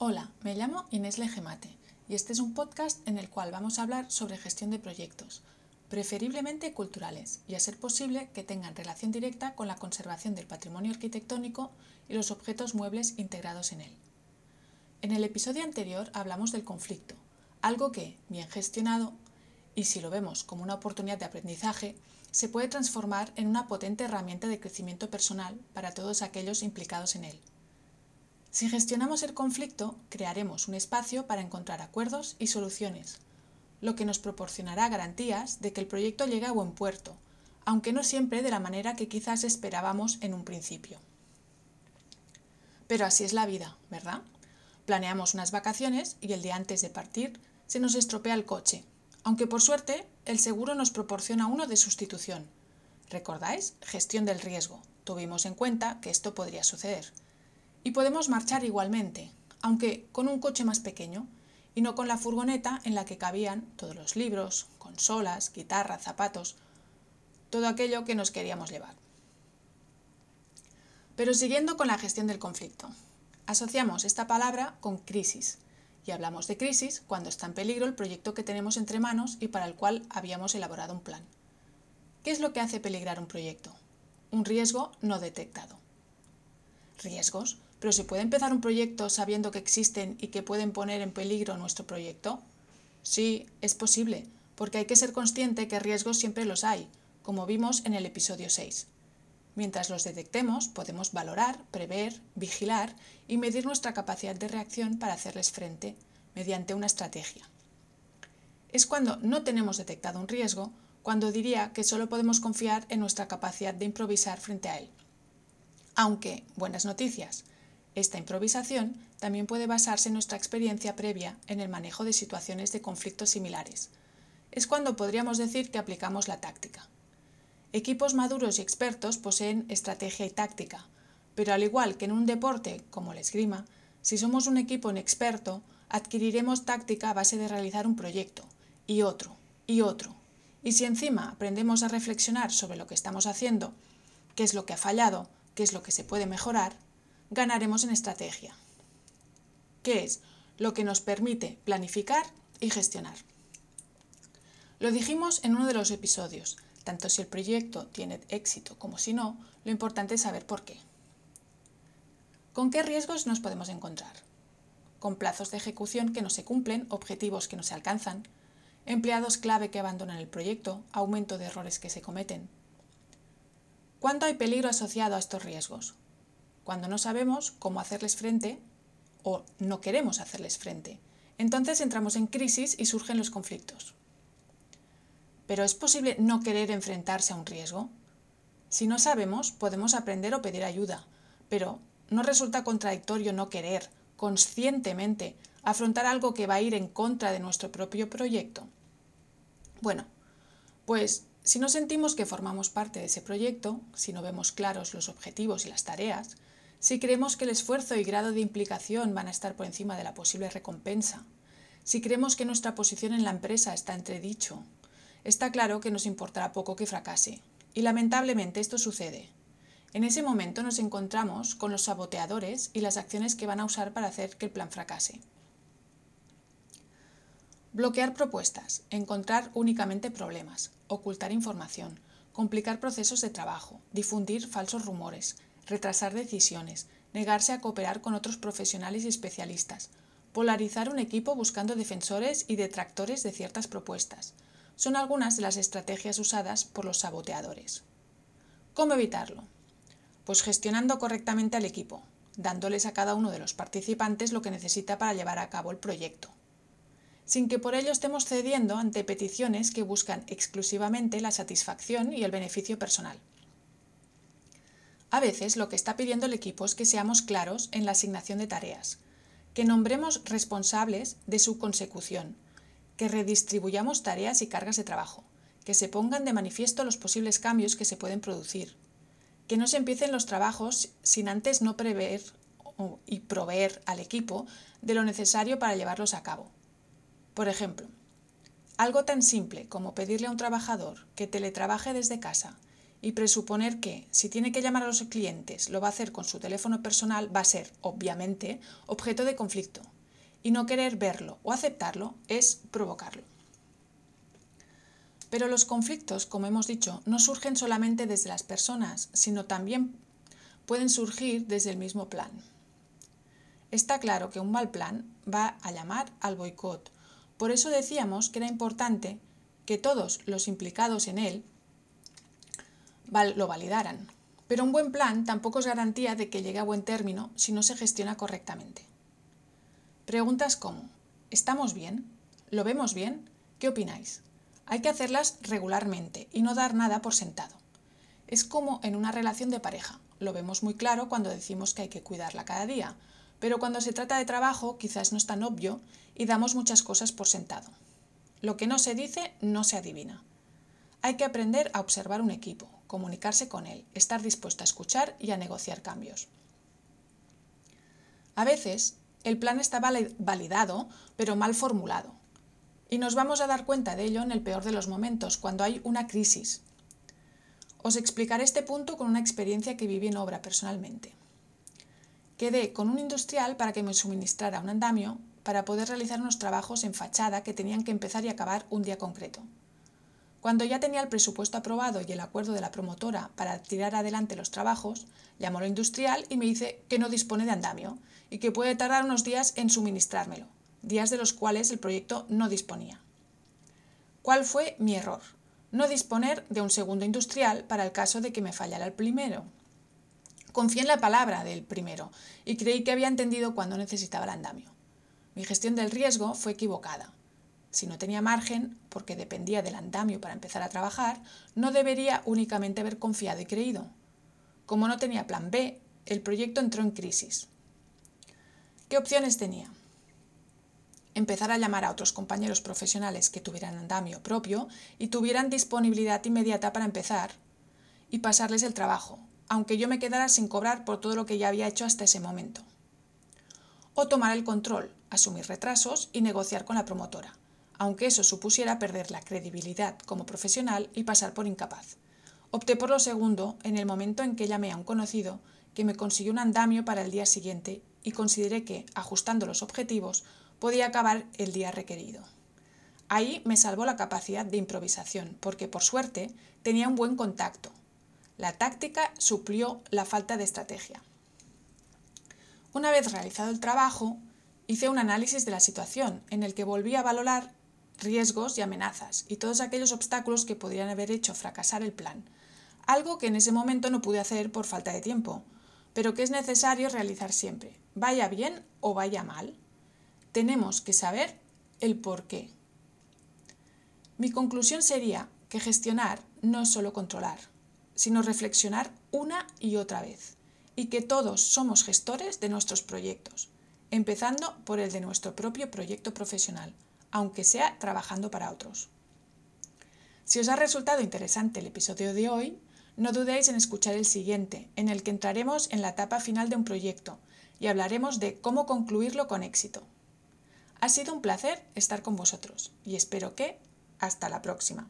Hola, me llamo Inés Legemate y este es un podcast en el cual vamos a hablar sobre gestión de proyectos, preferiblemente culturales y a ser posible que tengan relación directa con la conservación del patrimonio arquitectónico y los objetos muebles integrados en él. En el episodio anterior hablamos del conflicto, algo que, bien gestionado, y si lo vemos como una oportunidad de aprendizaje, se puede transformar en una potente herramienta de crecimiento personal para todos aquellos implicados en él. Si gestionamos el conflicto, crearemos un espacio para encontrar acuerdos y soluciones, lo que nos proporcionará garantías de que el proyecto llegue a buen puerto, aunque no siempre de la manera que quizás esperábamos en un principio. Pero así es la vida, ¿verdad? Planeamos unas vacaciones y el día antes de partir se nos estropea el coche, aunque por suerte el seguro nos proporciona uno de sustitución. ¿Recordáis? Gestión del riesgo. Tuvimos en cuenta que esto podría suceder. Y podemos marchar igualmente, aunque con un coche más pequeño, y no con la furgoneta en la que cabían todos los libros, consolas, guitarra, zapatos, todo aquello que nos queríamos llevar. Pero siguiendo con la gestión del conflicto, asociamos esta palabra con crisis, y hablamos de crisis cuando está en peligro el proyecto que tenemos entre manos y para el cual habíamos elaborado un plan. ¿Qué es lo que hace peligrar un proyecto? Un riesgo no detectado. Riesgos pero ¿se puede empezar un proyecto sabiendo que existen y que pueden poner en peligro nuestro proyecto? Sí, es posible, porque hay que ser consciente que riesgos siempre los hay, como vimos en el episodio 6. Mientras los detectemos, podemos valorar, prever, vigilar y medir nuestra capacidad de reacción para hacerles frente mediante una estrategia. Es cuando no tenemos detectado un riesgo, cuando diría que solo podemos confiar en nuestra capacidad de improvisar frente a él. Aunque, buenas noticias, esta improvisación también puede basarse en nuestra experiencia previa en el manejo de situaciones de conflictos similares. Es cuando podríamos decir que aplicamos la táctica. Equipos maduros y expertos poseen estrategia y táctica, pero al igual que en un deporte como el esgrima, si somos un equipo inexperto, adquiriremos táctica a base de realizar un proyecto, y otro, y otro. Y si encima aprendemos a reflexionar sobre lo que estamos haciendo, qué es lo que ha fallado, qué es lo que se puede mejorar, ganaremos en estrategia, que es lo que nos permite planificar y gestionar. Lo dijimos en uno de los episodios, tanto si el proyecto tiene éxito como si no, lo importante es saber por qué. ¿Con qué riesgos nos podemos encontrar? Con plazos de ejecución que no se cumplen, objetivos que no se alcanzan, empleados clave que abandonan el proyecto, aumento de errores que se cometen. ¿Cuánto hay peligro asociado a estos riesgos? Cuando no sabemos cómo hacerles frente o no queremos hacerles frente. Entonces entramos en crisis y surgen los conflictos. Pero ¿es posible no querer enfrentarse a un riesgo? Si no sabemos, podemos aprender o pedir ayuda, pero ¿no resulta contradictorio no querer, conscientemente, afrontar algo que va a ir en contra de nuestro propio proyecto? Bueno, pues si no sentimos que formamos parte de ese proyecto, si no vemos claros los objetivos y las tareas, si creemos que el esfuerzo y grado de implicación van a estar por encima de la posible recompensa, si creemos que nuestra posición en la empresa está entredicho, está claro que nos importará poco que fracase. Y lamentablemente esto sucede. En ese momento nos encontramos con los saboteadores y las acciones que van a usar para hacer que el plan fracase. Bloquear propuestas, encontrar únicamente problemas, ocultar información, complicar procesos de trabajo, difundir falsos rumores, retrasar decisiones, negarse a cooperar con otros profesionales y especialistas, polarizar un equipo buscando defensores y detractores de ciertas propuestas. Son algunas de las estrategias usadas por los saboteadores. ¿Cómo evitarlo? Pues gestionando correctamente al equipo, dándoles a cada uno de los participantes lo que necesita para llevar a cabo el proyecto, sin que por ello estemos cediendo ante peticiones que buscan exclusivamente la satisfacción y el beneficio personal. A veces lo que está pidiendo el equipo es que seamos claros en la asignación de tareas, que nombremos responsables de su consecución, que redistribuyamos tareas y cargas de trabajo, que se pongan de manifiesto los posibles cambios que se pueden producir, que no se empiecen los trabajos sin antes no prever y proveer al equipo de lo necesario para llevarlos a cabo. Por ejemplo, algo tan simple como pedirle a un trabajador que teletrabaje desde casa y presuponer que si tiene que llamar a los clientes lo va a hacer con su teléfono personal va a ser, obviamente, objeto de conflicto. Y no querer verlo o aceptarlo es provocarlo. Pero los conflictos, como hemos dicho, no surgen solamente desde las personas, sino también pueden surgir desde el mismo plan. Está claro que un mal plan va a llamar al boicot. Por eso decíamos que era importante que todos los implicados en él lo validaran. Pero un buen plan tampoco es garantía de que llegue a buen término si no se gestiona correctamente. Preguntas como, ¿estamos bien? ¿Lo vemos bien? ¿Qué opináis? Hay que hacerlas regularmente y no dar nada por sentado. Es como en una relación de pareja. Lo vemos muy claro cuando decimos que hay que cuidarla cada día, pero cuando se trata de trabajo quizás no es tan obvio y damos muchas cosas por sentado. Lo que no se dice no se adivina. Hay que aprender a observar un equipo, comunicarse con él, estar dispuesto a escuchar y a negociar cambios. A veces, el plan está validado, pero mal formulado. Y nos vamos a dar cuenta de ello en el peor de los momentos, cuando hay una crisis. Os explicaré este punto con una experiencia que viví en obra personalmente. Quedé con un industrial para que me suministrara un andamio para poder realizar unos trabajos en fachada que tenían que empezar y acabar un día concreto. Cuando ya tenía el presupuesto aprobado y el acuerdo de la promotora para tirar adelante los trabajos, llamó al industrial y me dice que no dispone de andamio y que puede tardar unos días en suministrármelo días de los cuales el proyecto no disponía. ¿Cuál fue mi error? No disponer de un segundo industrial para el caso de que me fallara el primero. Confié en la palabra del primero y creí que había entendido cuándo necesitaba el andamio. Mi gestión del riesgo fue equivocada. Si no tenía margen, porque dependía del andamio para empezar a trabajar, no debería únicamente haber confiado y creído. Como no tenía plan B, el proyecto entró en crisis. ¿Qué opciones tenía? empezar a llamar a otros compañeros profesionales que tuvieran andamio propio y tuvieran disponibilidad inmediata para empezar y pasarles el trabajo, aunque yo me quedara sin cobrar por todo lo que ya había hecho hasta ese momento. O tomar el control, asumir retrasos y negociar con la promotora, aunque eso supusiera perder la credibilidad como profesional y pasar por incapaz. Opté por lo segundo en el momento en que llamé a un conocido que me consiguió un andamio para el día siguiente y consideré que, ajustando los objetivos, podía acabar el día requerido. Ahí me salvó la capacidad de improvisación, porque por suerte tenía un buen contacto. La táctica suplió la falta de estrategia. Una vez realizado el trabajo, hice un análisis de la situación en el que volví a valorar riesgos y amenazas y todos aquellos obstáculos que podrían haber hecho fracasar el plan, algo que en ese momento no pude hacer por falta de tiempo, pero que es necesario realizar siempre, vaya bien o vaya mal. Tenemos que saber el por qué. Mi conclusión sería que gestionar no es solo controlar, sino reflexionar una y otra vez, y que todos somos gestores de nuestros proyectos, empezando por el de nuestro propio proyecto profesional, aunque sea trabajando para otros. Si os ha resultado interesante el episodio de hoy, no dudéis en escuchar el siguiente, en el que entraremos en la etapa final de un proyecto y hablaremos de cómo concluirlo con éxito. Ha sido un placer estar con vosotros y espero que hasta la próxima.